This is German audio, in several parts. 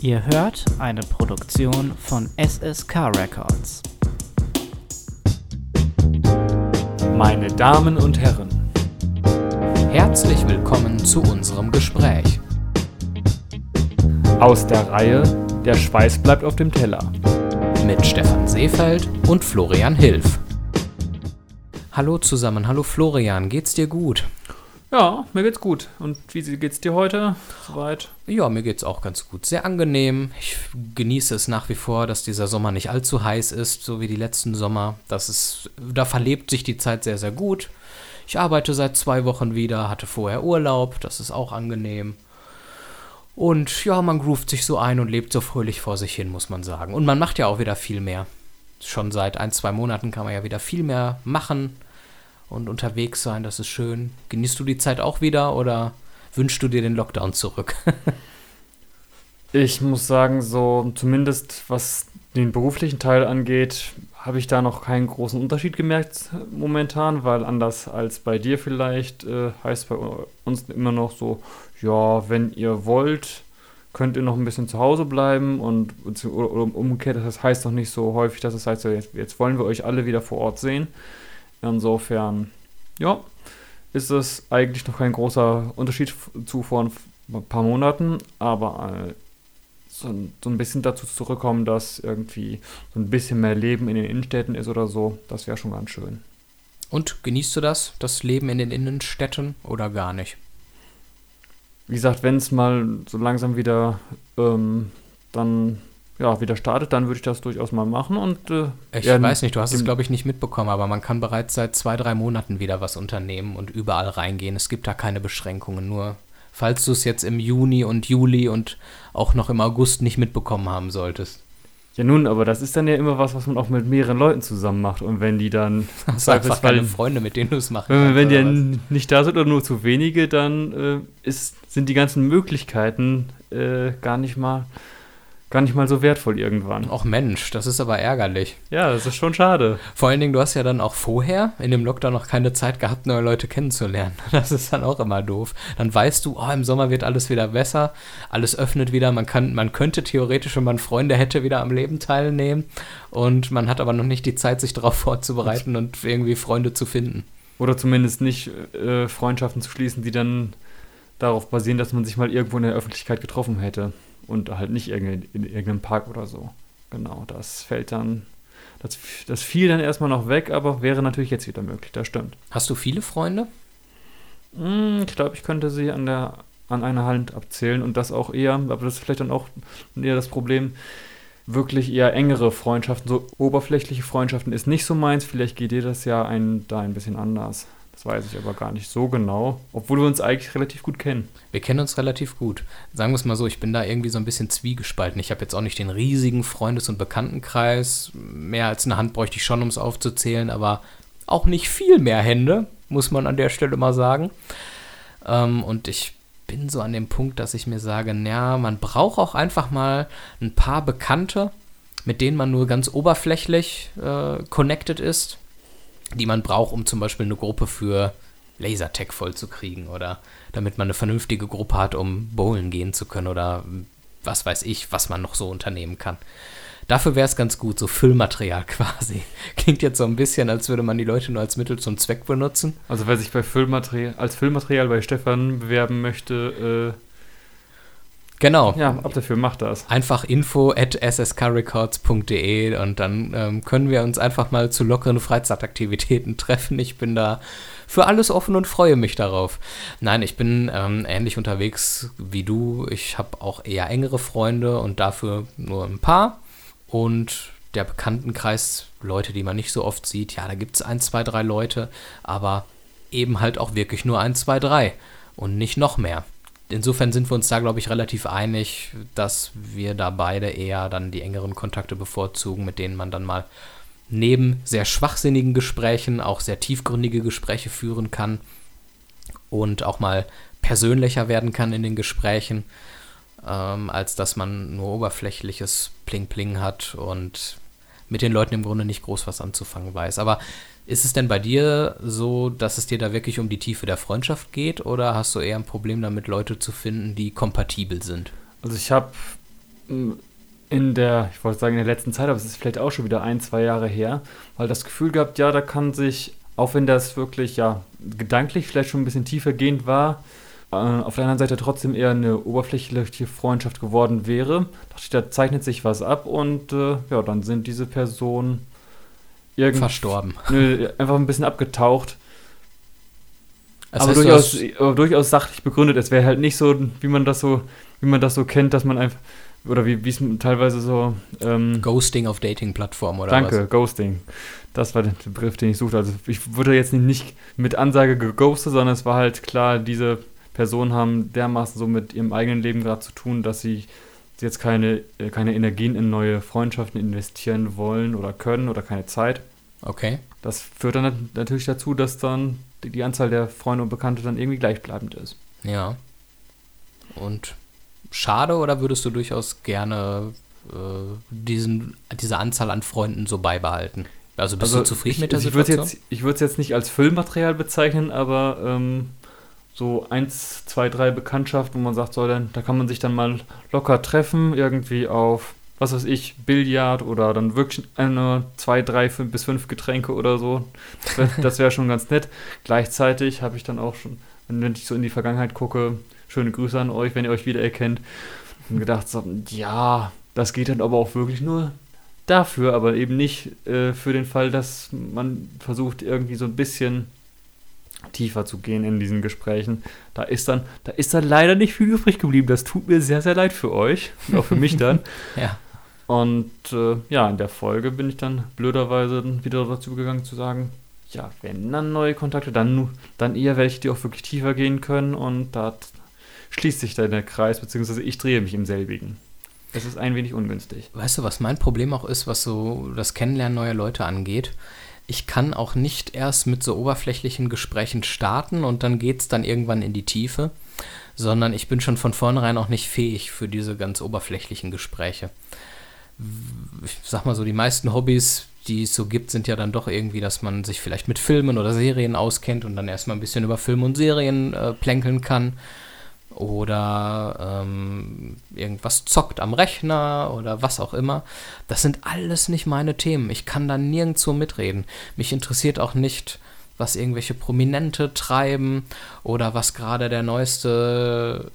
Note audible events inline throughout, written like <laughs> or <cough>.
Ihr hört eine Produktion von SSK Records. Meine Damen und Herren, Herzlich willkommen zu unserem Gespräch. aus der Reihe Der Schweiß bleibt auf dem Teller. mit Stefan Seefeld und Florian Hilf. Hallo zusammen, hallo Florian, geht's dir gut? Ja, mir geht's gut. Und wie geht's dir heute? Soweit? Ja, mir geht's auch ganz gut. Sehr angenehm. Ich genieße es nach wie vor, dass dieser Sommer nicht allzu heiß ist, so wie die letzten Sommer. Das ist, da verlebt sich die Zeit sehr, sehr gut. Ich arbeite seit zwei Wochen wieder, hatte vorher Urlaub, das ist auch angenehm. Und ja, man groovt sich so ein und lebt so fröhlich vor sich hin, muss man sagen. Und man macht ja auch wieder viel mehr. Schon seit ein, zwei Monaten kann man ja wieder viel mehr machen und unterwegs sein, das ist schön. Genießt du die Zeit auch wieder oder wünschst du dir den Lockdown zurück? <laughs> Ich muss sagen, so zumindest was den beruflichen Teil angeht, habe ich da noch keinen großen Unterschied gemerkt momentan, weil anders als bei dir vielleicht äh, heißt bei uns immer noch so, ja, wenn ihr wollt, könnt ihr noch ein bisschen zu Hause bleiben und umgekehrt, das heißt doch nicht so häufig, dass es heißt, so, jetzt, jetzt wollen wir euch alle wieder vor Ort sehen. Insofern, ja, ist es eigentlich noch kein großer Unterschied zu vor ein paar Monaten, aber äh, so, ein- so ein bisschen dazu zurückkommen, dass irgendwie so ein bisschen mehr Leben in den Innenstädten ist oder so, das wäre schon ganz schön. Und genießt du das, das Leben in den Innenstädten oder gar nicht? Wie gesagt, wenn es mal so langsam wieder ähm, dann ja, wieder startet, dann würde ich das durchaus mal machen und äh, Ich ja, weiß nicht, du hast es, glaube ich, nicht mitbekommen, aber man kann bereits seit zwei, drei Monaten wieder was unternehmen und überall reingehen. Es gibt da keine Beschränkungen. Nur falls du es jetzt im Juni und Juli und auch noch im August nicht mitbekommen haben solltest. Ja, nun, aber das ist dann ja immer was, was man auch mit mehreren Leuten zusammen macht. Und wenn die dann, <laughs> Hast du einfach keine Freunde, mit denen du es machen wenn, wenn die dann nicht da sind oder nur zu wenige, dann äh, ist, sind die ganzen Möglichkeiten äh, gar nicht mal gar nicht mal so wertvoll irgendwann. Ach Mensch, das ist aber ärgerlich. Ja, das ist schon schade. Vor allen Dingen, du hast ja dann auch vorher in dem Lockdown noch keine Zeit gehabt, neue Leute kennenzulernen. <laughs> Das ist dann auch immer doof. Dann weißt du, oh, im Sommer wird alles wieder besser, alles öffnet wieder, man kann, man könnte theoretisch, wenn man Freunde hätte, wieder am Leben teilnehmen. Und man hat aber noch nicht die Zeit, sich darauf <laughs> vorzubereiten und irgendwie Freunde zu finden. Oder zumindest nicht äh, Freundschaften zu schließen, die dann darauf basieren, dass man sich mal irgendwo in der Öffentlichkeit getroffen hätte. Und halt nicht in irgendeinem Park oder so. Genau, das fällt dann. Das, das fiel dann erstmal noch weg, aber wäre natürlich jetzt wieder möglich, das stimmt. Hast du viele Freunde? Hm, Ich glaube, ich könnte sie an der an einer Hand abzählen und das auch eher, aber das ist vielleicht dann auch eher das Problem, wirklich eher engere Freundschaften, so oberflächliche Freundschaften ist nicht so meins, vielleicht geht dir das ja ein, da ein bisschen anders. Das weiß ich aber gar nicht so genau, obwohl wir uns eigentlich relativ gut kennen. Wir kennen uns relativ gut. Sagen wir es mal so, ich bin da irgendwie so ein bisschen zwiegespalten. Ich habe jetzt auch nicht den riesigen Freundes- und Bekanntenkreis. Mehr als eine Hand bräuchte ich schon, um es aufzuzählen, aber auch nicht viel mehr Hände, muss man an der Stelle mal sagen. Ähm, und ich bin so an dem Punkt, dass ich mir sage, ja, man braucht auch einfach mal ein paar Bekannte, mit denen man nur ganz oberflächlich äh, connected ist, die man braucht, um zum Beispiel eine Gruppe für Lasertech vollzukriegen oder damit man eine vernünftige Gruppe hat, um bowlen gehen zu können oder was weiß ich, was man noch so unternehmen kann. Dafür wäre es ganz gut, so Füllmaterial <laughs> quasi. Klingt jetzt so ein bisschen, als würde man die Leute nur als Mittel zum Zweck benutzen. Also wer sich bei Füllmaterial, als Füllmaterial bei Stefan bewerben möchte, Genau. ja, ab dafür macht das. Einfach info at sskrecords.de und dann ähm, können wir uns einfach mal zu lockeren Freizeitaktivitäten <laughs> treffen. Ich bin da für alles offen und freue mich darauf. Nein, ich bin ähm, ähnlich unterwegs wie du. Ich habe auch eher engere Freunde und dafür nur ein paar. Und der Bekanntenkreis, Leute, die man nicht so oft sieht, ja, da gibt es ein, zwei, drei Leute, aber eben halt auch wirklich nur ein, zwei, drei und nicht noch mehr insofern sind wir uns da, glaube ich, relativ einig, dass wir da beide eher dann die engeren Kontakte bevorzugen, mit denen man dann mal neben sehr schwachsinnigen Gesprächen auch sehr tiefgründige Gespräche führen kann und auch mal persönlicher werden kann in den Gesprächen, ähm, als dass man nur oberflächliches Pling-Pling hat und mit den Leuten im Grunde nicht groß was anzufangen weiß. Aber ist es denn bei dir so, dass es dir da wirklich um die Tiefe der Freundschaft geht oder hast du eher ein Problem damit, Leute zu finden, die kompatibel sind? Also ich habe in der, ich wollte sagen in der letzten Zeit, aber es ist vielleicht auch schon wieder ein, zwei Jahre her, weil das Gefühl gehabt, ja, da kann sich, auch wenn das wirklich ja gedanklich vielleicht schon ein bisschen tiefergehend war, äh, auf der anderen Seite trotzdem eher eine oberflächliche Freundschaft geworden wäre. Dachte ich, da zeichnet sich was ab und äh, ja, dann sind diese Personen irgendwie verstorben. Nö, einfach ein bisschen abgetaucht. Das aber durchaus, aber durchaus sachlich begründet. Es wäre halt nicht so, wie man das so, wie man das so kennt, dass man einfach oder wie es teilweise so ähm, Ghosting auf Dating-Plattformen oder danke, was? Ghosting. Das war der Begriff, den ich suchte. Also ich wurde jetzt nicht mit Ansage geghostet, sondern es war halt klar, diese Personen haben dermaßen so mit ihrem eigenen Leben gerade zu tun, dass sie jetzt keine, äh, keine Energien in neue Freundschaften investieren wollen oder können oder keine Zeit. Okay. Das führt dann natürlich dazu, dass dann die, Anzahl der Freunde und Bekannte dann irgendwie gleichbleibend ist. Ja. Und schade oder würdest du durchaus gerne äh, diesen, diese Anzahl an Freunden so beibehalten? Also bist also du zufrieden ich, mit der ich Situation? ich würde es jetzt nicht als Füllmaterial bezeichnen, aber ähm, so eins, zwei, drei Bekanntschaften, wo man sagt, so, dann, da kann man sich dann mal locker treffen, irgendwie auf, was weiß ich, Billard oder dann wirklich eine, zwei, drei fünf, bis fünf Getränke oder so. Das wäre <laughs> schon ganz nett. Gleichzeitig habe ich dann auch schon, wenn ich so in die Vergangenheit gucke, schöne Grüße an euch, wenn ihr euch wiedererkennt, und gedacht, so, ja, das geht dann aber auch wirklich nur dafür, aber eben nicht äh, für den Fall, dass man versucht, irgendwie so ein bisschen tiefer zu gehen in diesen Gesprächen. Da ist dann, da ist dann leider nicht viel übrig geblieben. Das tut mir sehr, sehr leid für euch und auch für mich dann. <laughs> ja. Und äh, ja, in der Folge bin ich dann blöderweise wieder dazu gegangen zu sagen, ja, wenn dann neue Kontakte, dann, dann eher welche, die auch wirklich tiefer gehen können und da schließt sich dann der Kreis, beziehungsweise ich drehe mich im selbigen. Es ist ein wenig ungünstig. Weißt du, was mein Problem auch ist, was so das Kennenlernen neuer Leute angeht? Ich kann auch nicht erst mit so oberflächlichen Gesprächen starten und dann geht es dann irgendwann in die Tiefe, sondern ich bin schon von vornherein auch nicht fähig für diese ganz oberflächlichen Gespräche. Ich sag mal so, die meisten Hobbys, die es so gibt, sind ja dann doch irgendwie, dass man sich vielleicht mit Filmen oder Serien auskennt und dann erstmal ein bisschen über Filme und Serien äh, plänkeln kann oder ähm, irgendwas zockt am Rechner oder was auch immer. Das sind alles nicht meine Themen. Ich kann da nirgendwo mitreden. Mich interessiert auch nicht, was irgendwelche Prominente treiben oder was gerade der neueste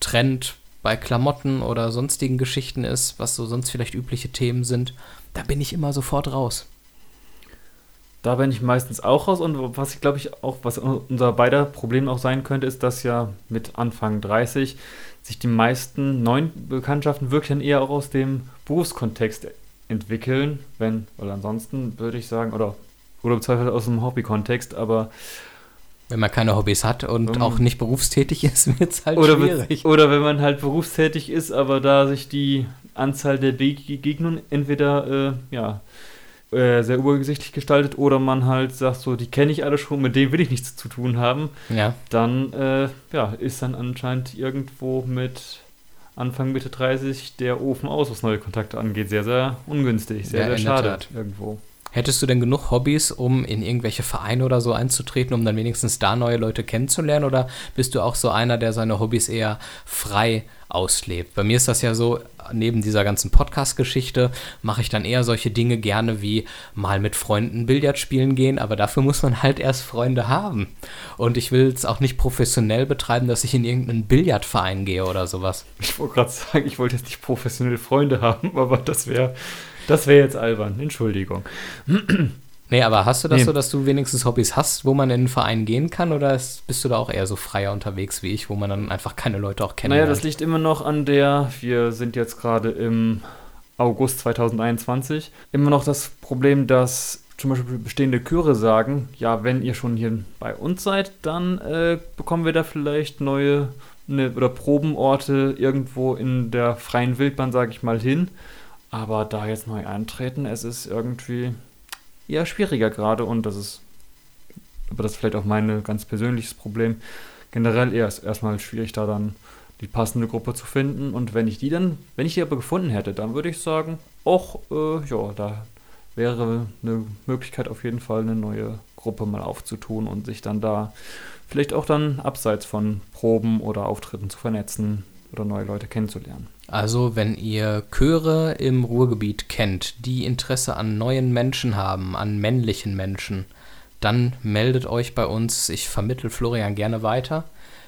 Trend bei Klamotten oder sonstigen Geschichten ist, was so sonst vielleicht übliche Themen sind. Da bin ich immer sofort raus. Da bin ich meistens auch raus und was ich glaube ich auch, was unser beider Problem auch sein könnte, ist, dass ja mit Anfang 30 sich die meisten neuen Bekanntschaften wirklich dann eher auch aus dem Berufskontext entwickeln, wenn, weil ansonsten würde ich sagen, oder, oder beziehungsweise aus dem Hobbykontext, aber wenn man keine Hobbys hat und um, auch nicht berufstätig ist, <laughs> wird es halt oder schwierig. oder wenn man halt berufstätig ist, aber da sich die Anzahl der Begegnungen entweder äh, ja, äh, sehr übersichtlich gestaltet oder man halt sagt, so, die kenne ich alle schon, mit denen will ich nichts zu tun haben, ja. dann äh, ja, ist dann anscheinend irgendwo mit Anfang, Mitte 30 der Ofen aus, was neue Kontakte angeht. Sehr, sehr ungünstig, sehr, ja, sehr schade irgendwo. Hättest du denn genug Hobbys, um in irgendwelche Vereine oder so einzutreten, um dann wenigstens da neue Leute kennenzulernen? Oder bist du auch so einer, der seine Hobbys eher frei auslebt? Bei mir ist das ja so, neben dieser ganzen Podcast-Geschichte mache ich dann eher solche Dinge gerne wie mal mit Freunden Billard spielen gehen, aber dafür muss man halt erst Freunde haben. Und ich will es auch nicht professionell betreiben, dass ich in irgendeinen Billardverein gehe oder sowas. Ich wollte gerade sagen, ich wollte jetzt nicht professionell Freunde haben, <laughs> aber das wäre das wäre jetzt albern. Entschuldigung. Nee, aber hast du das nee. so, dass du wenigstens Hobbys hast, wo man in einen Verein gehen kann oder bist du da auch eher so freier unterwegs wie ich, wo man dann einfach keine Leute auch kennt? Naja, das liegt immer noch an der, wir sind jetzt gerade im August 2021, immer noch das Problem, dass zum Beispiel bestehende Chöre sagen, ja, wenn ihr schon hier bei uns seid, dann äh, bekommen wir da vielleicht neue ne, oder Probenorte irgendwo in der freien Wildbahn, sage ich mal, hin. Aber da jetzt neu eintreten, es ist irgendwie eher schwieriger gerade und das ist, aber das ist vielleicht auch mein ganz persönliches Problem. Generell eher ist erstmal schwierig, da dann die passende Gruppe zu finden. Und wenn ich die dann, wenn ich die aber gefunden hätte, dann würde ich sagen, auch, äh, ja, da wäre eine Möglichkeit auf jeden Fall eine neue Gruppe mal aufzutun und sich dann da vielleicht auch dann abseits von Proben oder Auftritten zu vernetzen oder neue Leute kennenzulernen. Also, wenn ihr Chöre im Ruhrgebiet kennt, die Interesse an neuen Menschen haben, an männlichen Menschen, dann meldet euch bei uns. Ich vermittel Florian gerne weiter.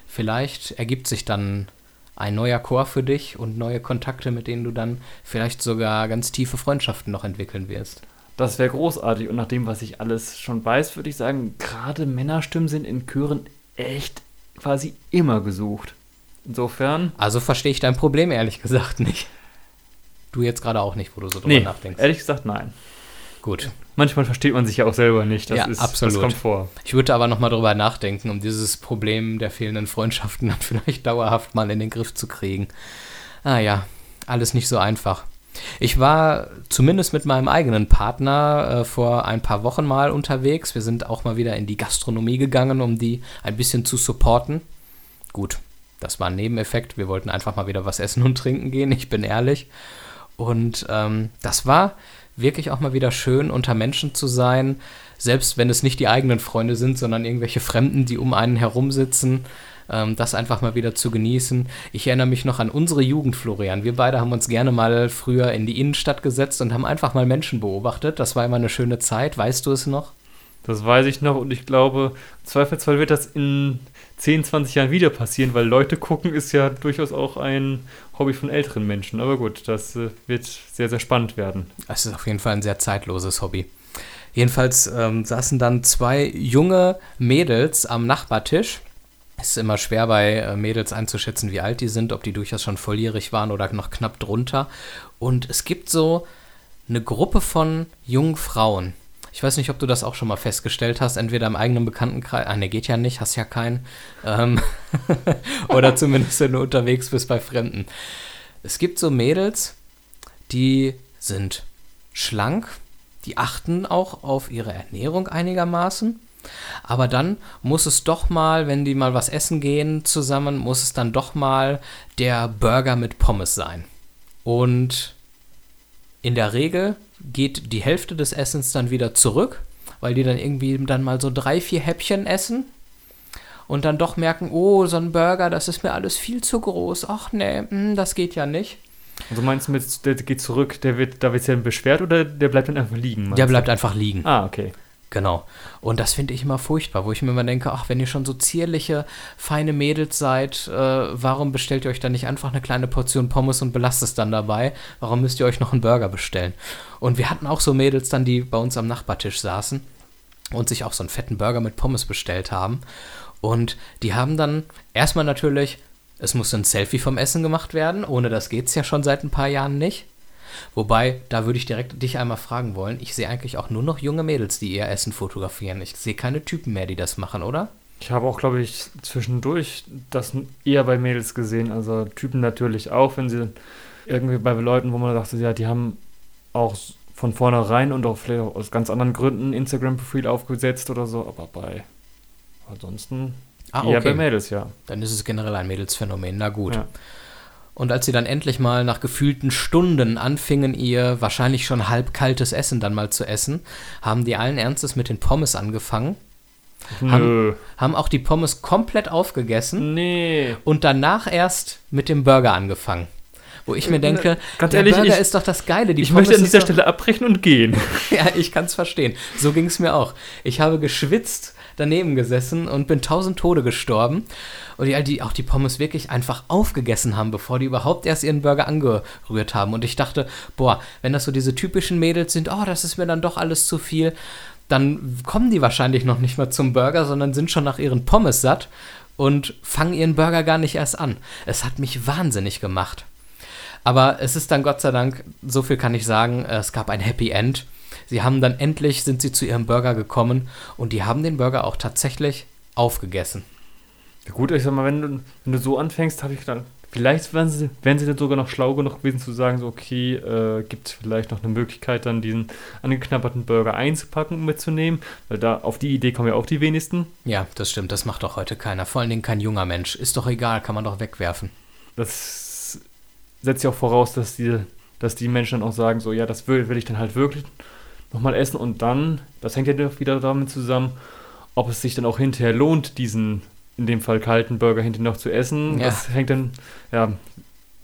Vielleicht ergibt sich dann ein neuer Chor für dich und neue Kontakte, mit denen du dann vielleicht sogar ganz tiefe Freundschaften noch entwickeln wirst. Das wäre großartig. Und nach dem, was ich alles schon weiß, würde ich sagen, gerade Männerstimmen sind in Chören echt quasi immer gesucht. Insofern. Also verstehe ich dein Problem ehrlich gesagt nicht. Du jetzt gerade auch nicht, wo du so drüber Nee, nachdenkst. ehrlich gesagt, nein. Gut. Manchmal versteht man sich ja auch selber nicht. Das Ja, ist, absolut. Das kommt vor. Ich würde aber noch mal drüber nachdenken, um dieses Problem der fehlenden Freundschaften dann <laughs> vielleicht dauerhaft mal in den Griff zu kriegen. Ah ja, alles nicht so einfach. Ich war zumindest mit meinem eigenen Partner äh, vor ein paar Wochen mal unterwegs. Wir sind auch mal wieder in die Gastronomie gegangen, um die ein bisschen zu supporten. Gut, das war ein Nebeneffekt. Wir wollten einfach mal wieder was essen und trinken gehen, ich bin ehrlich. Und ähm, das war wirklich auch mal wieder schön, unter Menschen zu sein, selbst wenn es nicht die eigenen Freunde sind, sondern irgendwelche Fremden, die um einen herum sitzen, ähm, das einfach mal wieder zu genießen. Ich erinnere mich noch an unsere Jugend, Florian. Wir beide haben uns gerne mal früher in die Innenstadt gesetzt und haben einfach mal Menschen beobachtet. Das war immer eine schöne Zeit. Weißt du es noch? Das weiß ich noch und ich glaube, Zweifelsfall wird das in 10, 20 Jahren wieder passieren, weil Leute gucken ist ja durchaus auch ein Hobby von älteren Menschen. Aber gut, das äh, wird sehr, sehr spannend werden. Es ist auf jeden Fall ein sehr zeitloses Hobby. Jedenfalls ähm, saßen dann zwei junge Mädels am Nachbartisch. Es ist immer schwer bei äh, Mädels einzuschätzen, wie alt die sind, ob die durchaus schon volljährig waren oder noch knapp drunter. Und es gibt so eine Gruppe von jungen Frauen. Ich weiß nicht, ob du das auch schon mal festgestellt hast, entweder im eigenen Bekanntenkreis, ah ne, geht ja nicht, hast ja keinen, ähm, <laughs> oder zumindest wenn du unterwegs bist bei Fremden. Es gibt so Mädels, die sind schlank, die achten auch auf ihre Ernährung einigermaßen. Aber dann muss es doch mal, wenn die mal was essen gehen zusammen, muss es dann doch mal der Burger mit Pommes sein. Und in der Regel geht die Hälfte des Essens dann wieder zurück, weil die dann irgendwie dann mal so drei, vier Häppchen essen und dann doch merken, oh, so ein Burger, das ist mir alles viel zu groß. Ach nee, mm, das geht ja nicht. Also meinst du mit, der geht zurück, der wird, da wird ja beschwert oder der bleibt dann einfach liegen? Der du? bleibt einfach liegen. Ah, okay. Genau. Und das finde ich immer furchtbar, wo ich mir immer denke, ach, wenn ihr schon so zierliche, feine Mädels seid, äh, warum bestellt ihr euch dann nicht einfach eine kleine Portion Pommes und belasst es dann dabei? Warum müsst ihr euch noch einen Burger bestellen? Und wir hatten auch so Mädels dann, die bei uns am Nachbartisch saßen und sich auch so einen fetten Burger mit Pommes bestellt haben. Und die haben dann erstmal natürlich, es musste ein Selfie vom Essen gemacht werden, ohne das geht es ja schon seit ein paar Jahren nicht. Wobei, da würde ich direkt dich einmal fragen wollen. Ich sehe eigentlich auch nur noch junge Mädels, die ihr Essen fotografieren. Ich sehe keine Typen mehr, die das machen, oder? Ich habe auch, glaube ich, zwischendurch das eher bei Mädels gesehen. Also Typen natürlich auch, wenn sie irgendwie bei Leuten, wo man dachte, ja, die haben auch von vornherein und auch vielleicht aus ganz anderen Gründen ein Instagram-Profil aufgesetzt oder so. Aber bei ansonsten Ah, eher bei okay. Mädels, ja. Dann ist es generell ein Mädelsphänomen. Na gut. Ja. Und als sie dann endlich mal nach gefühlten Stunden anfingen, ihr wahrscheinlich schon halb kaltes Essen dann mal zu essen, haben die allen Ernstes mit den Pommes angefangen, Nö. haben auch die Pommes komplett aufgegessen Nee. und danach erst mit dem Burger angefangen. Wo ich mir denke, Ganz der ehrlich, Burger ich- ist doch das Geile. Die Ich Pommes möchte an dieser Stelle abbrechen und gehen. <laughs> Ja, ich kann es verstehen. So ging es mir auch. Ich habe geschwitzt daneben gesessen und bin tausend Tode gestorben. Und die, die auch die Pommes wirklich einfach aufgegessen haben, bevor die überhaupt erst ihren Burger angerührt haben. Und ich dachte, boah, wenn das so diese typischen Mädels sind, oh, das ist mir dann doch alles zu viel, dann kommen die wahrscheinlich noch nicht mal zum Burger, sondern sind schon nach ihren Pommes satt und fangen ihren Burger gar nicht erst an. Es hat mich wahnsinnig gemacht. Aber es ist dann Gott sei Dank, so viel kann ich sagen, es gab ein Happy End. Sie haben dann endlich, sind sie zu ihrem Burger gekommen und die haben den Burger auch tatsächlich aufgegessen. Ja gut, ich sag mal, wenn du, wenn du so anfängst, habe ich gedacht, vielleicht wären sie, wären sie dann sogar noch schlau genug gewesen zu sagen, so, okay, äh, gibt es vielleicht noch eine Möglichkeit, dann diesen angeknabberten Burger einzupacken und mitzunehmen, weil da auf die Idee kommen ja auch die wenigsten. Ja, das stimmt, das macht doch heute keiner. Vor allen Dingen kein junger Mensch. Ist doch egal, kann man doch wegwerfen. Das setzt ja auch voraus, dass die, dass die Menschen dann auch sagen, so, ja, das will, will ich dann halt wirklich nochmal essen und dann, das hängt ja wieder damit zusammen, ob es sich dann auch hinterher lohnt, diesen in dem Fall kalten Burger hinterher noch zu essen. Ja. Das hängt dann, ja,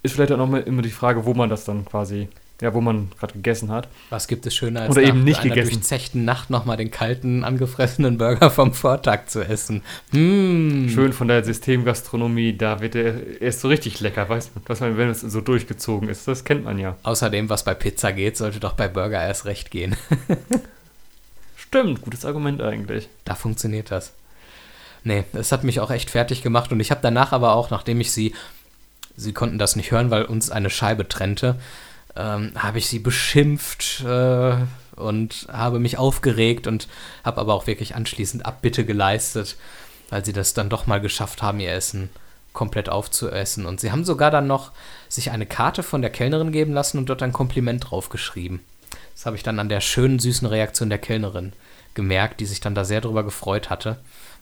ist vielleicht auch noch mal immer die Frage, wo man das dann quasi, ja, wo man gerade gegessen hat. Was gibt es schöner als Oder eben nach nicht einer gegessen. durchzechten Nacht nochmal den kalten, angefressenen Burger vom Vortag zu essen? Hm. Schön von der Systemgastronomie, da wird er erst so richtig lecker, weißt du, was man, wenn es so durchgezogen ist, das kennt man ja. Außerdem, was bei Pizza geht, sollte doch bei Burger erst recht gehen. <laughs> Stimmt, gutes Argument eigentlich. Da funktioniert das. Nee, es hat mich auch echt fertig gemacht und ich habe danach aber auch, nachdem ich sie, sie konnten das nicht hören, weil uns eine Scheibe trennte, ähm, habe ich sie beschimpft äh, und habe mich aufgeregt und habe aber auch wirklich anschließend Abbitte geleistet, weil sie das dann doch mal geschafft haben, ihr Essen komplett aufzuessen. Und sie haben sogar dann noch sich eine Karte von der Kellnerin geben lassen und dort ein Kompliment draufgeschrieben. Das habe ich dann an der schönen, süßen Reaktion der Kellnerin gemerkt, die sich dann da sehr drüber gefreut hatte.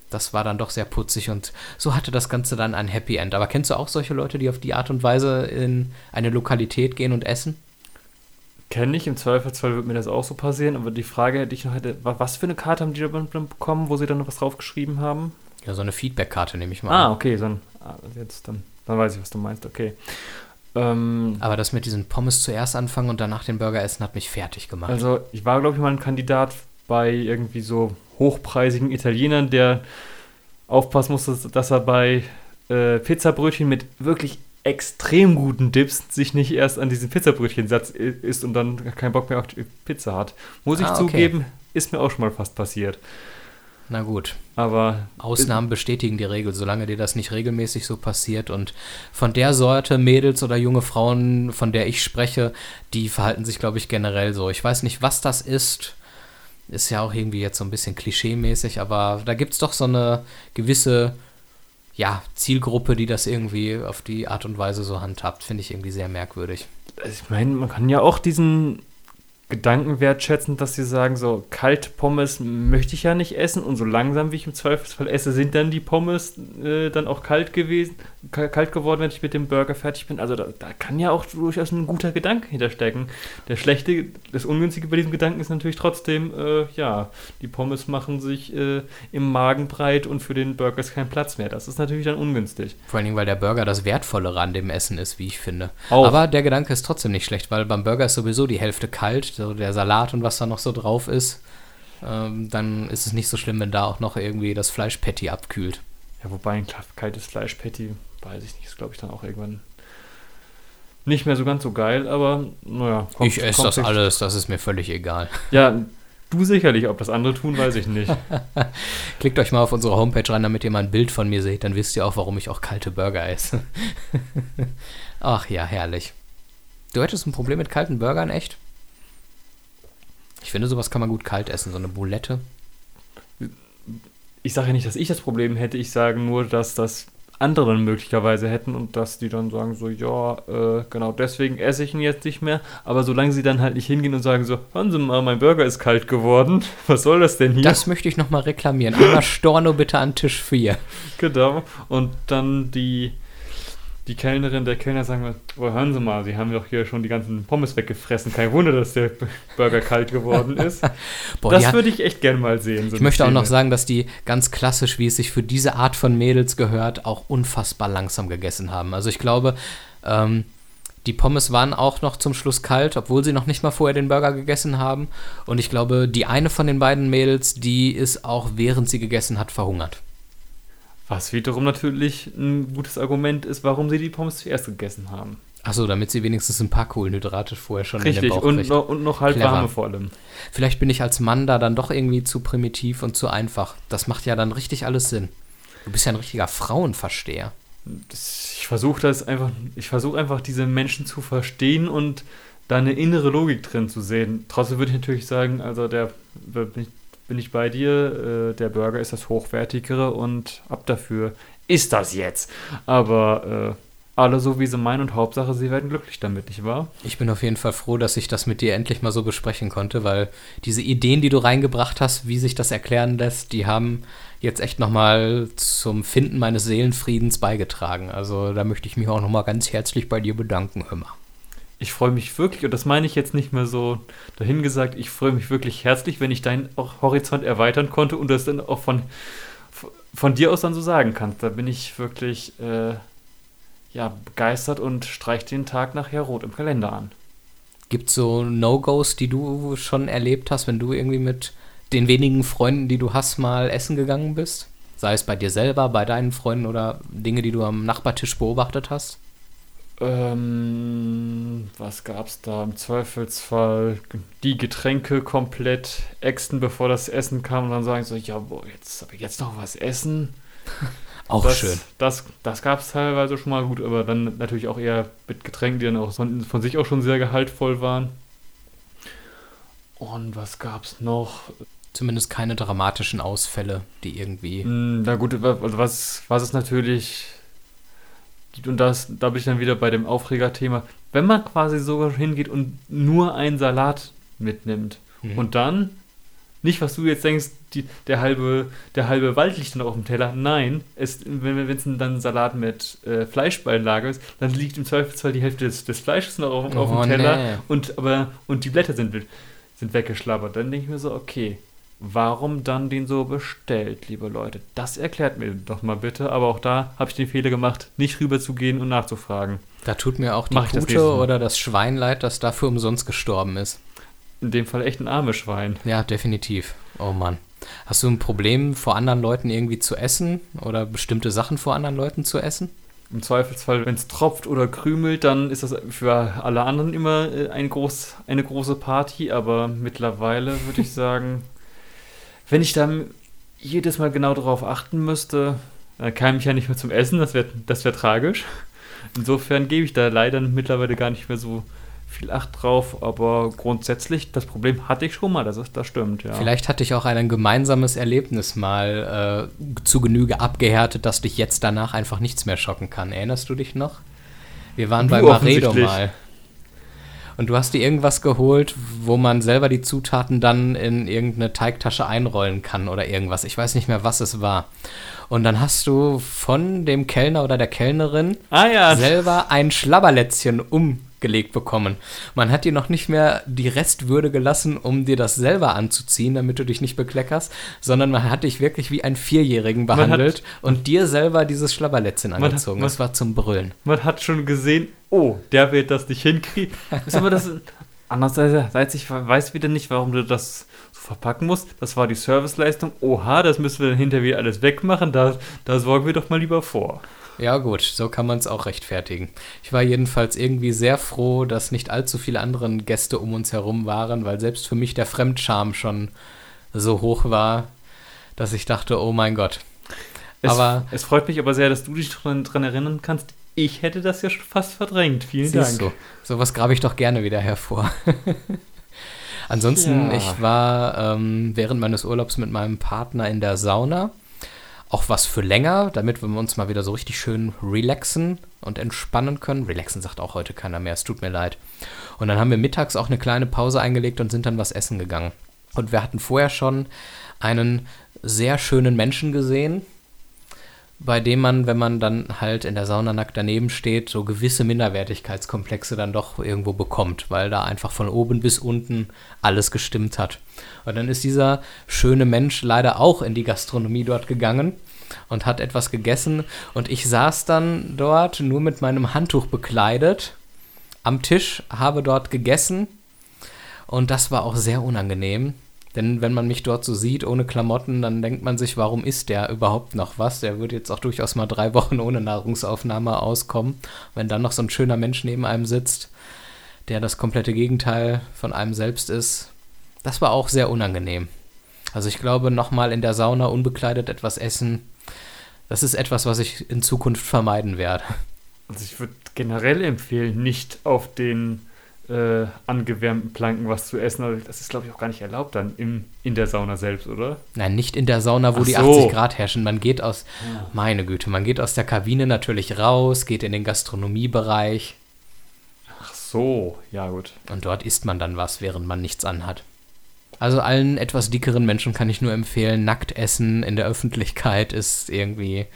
Das war dann doch sehr putzig und so hatte das Ganze dann ein Happy End. Aber kennst du auch solche Leute, die auf die Art und Weise in eine Lokalität gehen und essen? Kenne ich, im Zweifelsfall wird mir das auch so passieren, aber die Frage, die ich noch hätte, wa- was für eine Karte haben die da bekommen, wo sie dann noch was draufgeschrieben haben? Ja, so eine Feedback-Karte nehme ich mal Ah, an. okay, dann, ah, jetzt, dann, dann weiß ich, was du meinst, okay. Ähm, Aber das mit diesen Pommes zuerst anfangen und danach den Burger essen hat mich fertig gemacht. also, ich war, glaube ich, mal ein Kandidat bei irgendwie so hochpreisigen Italienern, der aufpassen musste, dass er bei äh, Pizzabrötchen mit wirklich extrem guten Dips sich nicht erst an diesen Pizzabrötchensatz isst und dann keinen Bock mehr auf die Pizza hat. Muss ich Ah, okay. zugeben, ist mir auch schon mal fast passiert. Na gut, Aber Ausnahmen bestätigen die Regel, solange dir das nicht regelmäßig so passiert. Und von der Sorte Mädels oder junge Frauen, von der ich spreche, die verhalten sich, glaube ich, generell so. Ich weiß nicht, was das ist. Ist ja auch irgendwie jetzt so ein bisschen klischee-mäßig, aber da gibt es doch so eine gewisse ja, Zielgruppe, die das irgendwie auf die Art und Weise so handhabt. Finde ich irgendwie sehr merkwürdig. Also ich meine, man kann ja auch diesen Gedanken wertschätzen, dass sie sagen, so kalte Pommes möchte ich ja nicht essen und so langsam wie ich im Zweifelsfall esse, sind dann die Pommes äh, dann auch kalt gewesen, ka- kalt geworden, wenn ich mit dem Burger fertig bin. Also da, da kann ja auch durchaus ein guter Gedanke hinterstecken. Der schlechte, das Ungünstige bei diesem Gedanken ist natürlich trotzdem, äh, ja, die Pommes machen sich äh, im Magen breit und für den Burger ist kein Platz mehr. Das ist natürlich dann ungünstig. Vor allen Dingen, weil der Burger das Wertvollere an dem Essen ist, wie ich finde. Auch. Aber der Gedanke ist trotzdem nicht schlecht, weil beim Burger ist sowieso die Hälfte kalt, so der Salat und was da noch so drauf ist. Ähm, dann ist es nicht so schlimm, wenn da auch noch irgendwie das Fleischpatty abkühlt. Ja, wobei ein kaltes Fleischpatty, weiß ich nicht, ist glaube ich dann auch irgendwann nicht mehr so ganz so geil, aber naja. kommt- ich esse das alles, das ist mir völlig egal. Ja, du sicherlich, ob das andere tun, weiß ich nicht. <laughs> Klickt euch mal auf unsere Homepage rein, damit ihr mal ein Bild von mir seht, dann wisst ihr auch, warum ich auch kalte Burger esse. <laughs> Ach ja, herrlich. Du hättest ein Problem mit kalten Burgern, echt? Ich finde, sowas kann man gut kalt essen, so eine Boulette. Ich sage ja nicht, dass ich das Problem hätte, ich sage nur, dass das andere möglicherweise hätten und dass die dann sagen so, ja, äh, genau deswegen esse ich ihn jetzt nicht mehr. Aber solange sie dann halt nicht hingehen und sagen so, hören Sie mal, mein Burger ist kalt geworden, <laughs> was soll das denn hier? Das möchte ich nochmal reklamieren. Einmal Storno bitte an Tisch 4. Genau. Und dann die, die Kellnerin, der Kellner sagen wir, oh, hören Sie mal, Sie haben doch hier schon die ganzen Pommes weggefressen. Kein Wunder, dass der Burger kalt geworden ist. <laughs> Boah, das würde ich echt gerne mal sehen. so Ich möchte auch noch Szene. sagen, dass die ganz klassisch, wie es sich für diese Art von Mädels gehört, auch unfassbar langsam gegessen haben. Also ich glaube, ähm, die Pommes waren auch noch zum Schluss kalt, obwohl sie noch nicht mal vorher den Burger gegessen haben. Und ich glaube, die eine von den beiden Mädels, die ist auch während sie gegessen hat, verhungert. Was wiederum natürlich ein gutes Argument ist, warum sie die Pommes zuerst gegessen haben. Achso, damit sie wenigstens ein paar Kohlenhydrate vorher schon in Richtig, den Bauch und noch, und noch halb Clever. warme vor allem. Vielleicht bin ich als Mann da dann doch irgendwie zu primitiv und zu einfach. Das macht ja dann richtig alles Sinn. Du bist ja ein richtiger Frauenversteher. Ich versuche das einfach, ich versuche einfach diese Menschen zu verstehen und da eine innere Logik drin zu sehen. Trotzdem würde ich natürlich sagen, also der bin ich, bei dir, äh, der Burger ist das hochwertigere und ab dafür ist das jetzt. Aber äh, alle so wie sie meinen und Hauptsache sie werden glücklich damit, nicht wahr? Ich bin auf jeden Fall froh, dass ich das mit dir endlich mal so besprechen konnte, weil diese Ideen, die du reingebracht hast, wie sich das erklären lässt, die haben jetzt echt nochmal zum Finden meines Seelenfriedens beigetragen. Also da möchte ich mich auch nochmal ganz herzlich bei dir bedanken, Hümmer. Ich freue mich wirklich, und das meine ich jetzt nicht mehr so dahingesagt, ich freue mich wirklich herzlich, wenn ich deinen Horizont erweitern konnte und das dann auch von, von dir aus dann so sagen kannst. Da bin ich wirklich äh, ja, begeistert und streich den Tag nachher rot im Kalender an. Gibt es so No-Gos, die du schon erlebt hast, wenn du irgendwie mit den wenigen Freunden, die du hast, mal essen gegangen bist? Sei es bei dir selber, bei deinen Freunden oder Dinge, die du am Nachbartisch beobachtet hast? Ähm, was gab's da? Im Zweifelsfall die Getränke komplett ächzen, bevor das Essen kam und dann sagen so, ja, boah, jetzt aber jetzt noch was essen. <laughs> Auch das, schön. Das, das gab es teilweise schon mal gut, aber dann natürlich auch eher mit Getränken, die dann auch von, von sich auch schon sehr gehaltvoll waren. Und was gab's noch? Zumindest keine dramatischen Ausfälle, die irgendwie. Hm, Na gut, also was, was es natürlich und das, da bin ich dann wieder bei dem Aufregerthema, wenn man quasi sogar hingeht und nur einen Salat mitnimmt Mhm. und dann, nicht was du jetzt denkst, die, der, halbe, der halbe Wald liegt dann auf dem Teller, nein, es, wenn es dann ein Salat mit äh, Fleischbeilage ist, dann liegt im Zweifelsfall die Hälfte des, des Fleisches noch auf, auf Oh, dem Teller nee. und, aber, und die Blätter sind, sind weggeschlabbert. Dann denke ich mir so, okay, warum dann den so bestellt, liebe Leute? Das erklärt mir doch mal bitte. Aber auch da habe ich den Fehler gemacht, nicht rüber zu gehen und nachzufragen. Da tut mir auch die Mach das oder das Schwein leid, das dafür umsonst gestorben ist. In dem Fall echt ein armes Schwein. Ja, definitiv. Oh Mann. Hast du ein Problem, vor anderen Leuten irgendwie zu essen oder bestimmte Sachen vor anderen Leuten zu essen? Im Zweifelsfall, wenn es tropft oder krümelt, dann ist das für alle anderen immer äh, ein groß, eine große Party. Aber mittlerweile würde ich <laughs> sagen, wenn ich dann jedes Mal genau darauf achten müsste, dann käme ich ja nicht mehr zum Essen. Das wäre das wär tragisch. Insofern gebe ich da leider mittlerweile gar nicht mehr so viel Acht drauf. Aber grundsätzlich, das Problem hatte ich schon mal. Das, ist, das stimmt, ja. Vielleicht hat dich auch ein gemeinsames Erlebnis mal äh, zu Genüge abgehärtet, dass dich jetzt danach einfach nichts mehr schocken kann. Erinnerst du dich noch? Wir waren Du bei Maredo mal. Und du hast dir irgendwas geholt, wo man selber die Zutaten dann in irgendeine Teigtasche einrollen kann oder irgendwas. Ich weiß nicht mehr, was es war. Und dann hast du von dem Kellner oder der Kellnerin Ah ja, selber ein Schlabberlätzchen umgelegt bekommen. Man hat dir noch nicht mehr die Restwürde gelassen, um dir das selber anzuziehen, damit du dich nicht bekleckerst, sondern man hat dich wirklich wie einen Vierjährigen hat- behandelt und dir selber dieses Schlabberlätzchen hat- angezogen. man- das war zum Brüllen. man hat schon gesehen, oh, der wird das nicht hinkriegen. <laughs> Ist aber das. Andererseits, ich weiß wieder nicht, warum du das so verpacken musst. Das war die Serviceleistung. Oha, das müssen wir dann hinterher wieder alles wegmachen. Da, da sorgen wir doch mal lieber vor. Ja gut, so kann man es auch rechtfertigen. Ich war jedenfalls irgendwie sehr froh, dass nicht allzu viele andere Gäste um uns herum waren, weil selbst für mich der Fremdscham schon so hoch war, dass ich dachte, oh mein Gott. Es, Aber- es freut mich aber sehr, dass du dich dran, dran erinnern kannst. Ich hätte das ja schon fast verdrängt. Vielen Siehst Dank. du, sowas grabe ich doch gerne wieder hervor. <laughs> Ansonsten, Ja. ich war ähm, während meines Urlaubs mit meinem Partner in der Sauna. Auch was für länger, damit wir uns mal wieder so richtig schön relaxen und entspannen können. Relaxen sagt auch heute keiner mehr, es tut mir leid. Und dann haben wir mittags auch eine kleine Pause eingelegt und sind dann was essen gegangen. Und wir hatten vorher schon einen sehr schönen Menschen gesehen, bei dem man, wenn man dann halt in der Sauna nackt daneben steht, so gewisse Minderwertigkeitskomplexe dann doch irgendwo bekommt, weil da einfach von oben bis unten alles gestimmt hat. Und dann ist dieser schöne Mensch leider auch in die Gastronomie dort gegangen und hat etwas gegessen und ich saß dann dort nur mit meinem Handtuch bekleidet am Tisch, habe dort gegessen und das war auch sehr unangenehm. Denn wenn man mich dort so sieht, ohne Klamotten, dann denkt man sich, warum isst der überhaupt noch was? Der würde jetzt auch durchaus mal drei <laughs> Wochen ohne Nahrungsaufnahme auskommen. Wenn dann noch so ein schöner Mensch neben einem sitzt, der das komplette Gegenteil von einem selbst ist, das war auch sehr unangenehm. Also ich glaube, nochmal in der Sauna unbekleidet etwas essen, das ist etwas, was ich in Zukunft vermeiden werde. Also ich würde generell empfehlen, nicht auf den äh, angewärmten Planken was zu essen. Also Das ist, glaube ich, auch gar nicht erlaubt dann im, in der Sauna selbst, oder? Nein, nicht in der Sauna, wo Ach die so. 80 Grad herrschen. Man geht aus, meine Güte, man geht aus der Kabine natürlich raus, geht in den Gastronomiebereich Ach so, ja gut. und dort isst man dann was, während man nichts anhat. Also allen etwas dickeren Menschen kann ich nur empfehlen, nackt essen in der Öffentlichkeit ist irgendwie.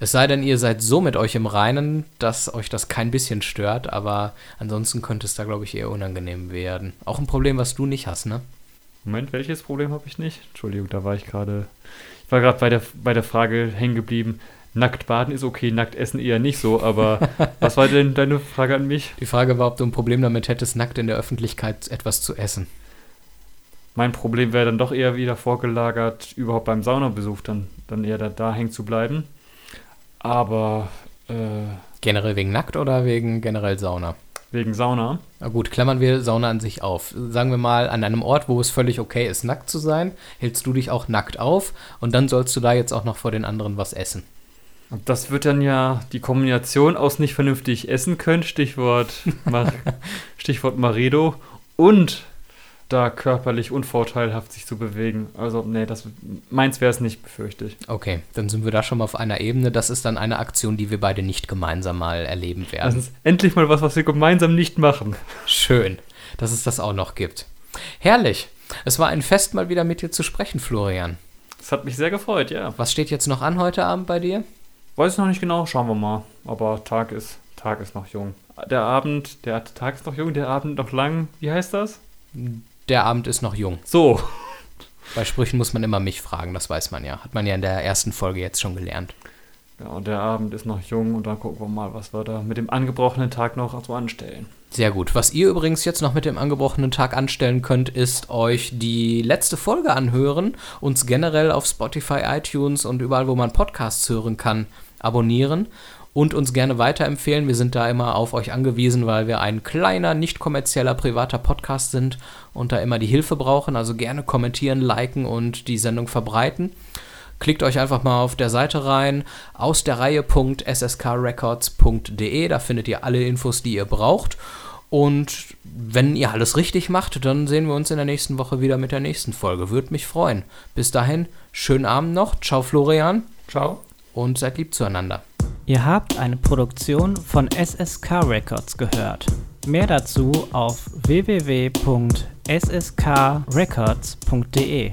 Es sei denn, ihr seid so mit euch im Reinen, dass euch das kein bisschen stört, aber ansonsten könnte es da, glaube ich, eher unangenehm werden. Auch ein Problem, was du nicht hast, ne? Moment, welches Problem habe ich nicht? Entschuldigung, da war ich gerade. Ich war gerade bei der, bei der Frage hängen geblieben. Nackt baden ist okay, nackt essen eher nicht so, aber <laughs> was war denn deine Frage an mich? Die Frage war, ob du ein Problem damit hättest, nackt in der Öffentlichkeit etwas zu essen. Mein Problem wäre dann doch eher wieder vorgelagert, überhaupt beim Saunabesuch dann, dann eher da, da hängen zu bleiben. Aber äh, Generell wegen nackt oder wegen generell Sauna? wegen Sauna. Na gut, klammern wir Sauna an sich auf. Sagen wir mal, an einem Ort, wo es völlig okay ist, nackt zu sein, hältst du dich auch nackt auf und dann sollst du da jetzt auch noch vor den anderen was essen. Und das wird dann ja die Kombination aus nicht vernünftig essen können, Stichwort, <laughs> Mar Stichwort Maredo, und da körperlich unvorteilhaft sich zu bewegen. Also, nee, das, meins wäre es nicht, befürchte ich. Okay, dann sind wir da schon mal auf einer Ebene. Das ist dann eine Aktion, die wir beide nicht gemeinsam mal erleben Das werden. ist endlich mal was, was wir gemeinsam nicht machen. Schön, dass es das auch noch gibt. Herrlich. Es war ein Fest, mal wieder mit dir zu sprechen, Florian. Das hat mich sehr gefreut, ja. Was steht jetzt noch an heute Abend bei dir? Weiß ich noch nicht genau, schauen wir mal. Aber Tag ist, Tag ist noch jung. Der Abend, der Tag ist noch jung, der Abend noch lang. Wie heißt das? Der Abend ist noch jung. So. Bei Sprüchen muss man immer mich fragen, das weiß man ja. Hat man ja in der ersten Folge jetzt schon gelernt. Ja, und der Abend ist noch jung und dann gucken wir mal, was wir da mit dem angebrochenen Tag noch so anstellen. Sehr gut. Was ihr übrigens jetzt noch mit dem angebrochenen Tag anstellen könnt, ist euch die letzte Folge anhören, uns generell auf Spotify, iTunes und überall, wo man Podcasts hören kann, abonnieren und uns gerne weiterempfehlen. Wir sind da immer auf euch angewiesen, weil wir ein kleiner, nicht kommerzieller, privater Podcast sind und da immer die Hilfe brauchen. Also gerne kommentieren, liken und die Sendung verbreiten. Klickt euch einfach mal auf der Seite rein, aus der Reihe.sskrecords.de, da findet ihr alle Infos, die ihr braucht. Und wenn ihr alles richtig macht, dann sehen wir uns in der nächsten Woche wieder mit der nächsten Folge. Würde mich freuen. Bis dahin, schönen Abend noch. Ciao Florian Ciao. und seid lieb zueinander. Ihr habt eine Produktion von SSK Records gehört. Mehr dazu auf www.sskrecords.de.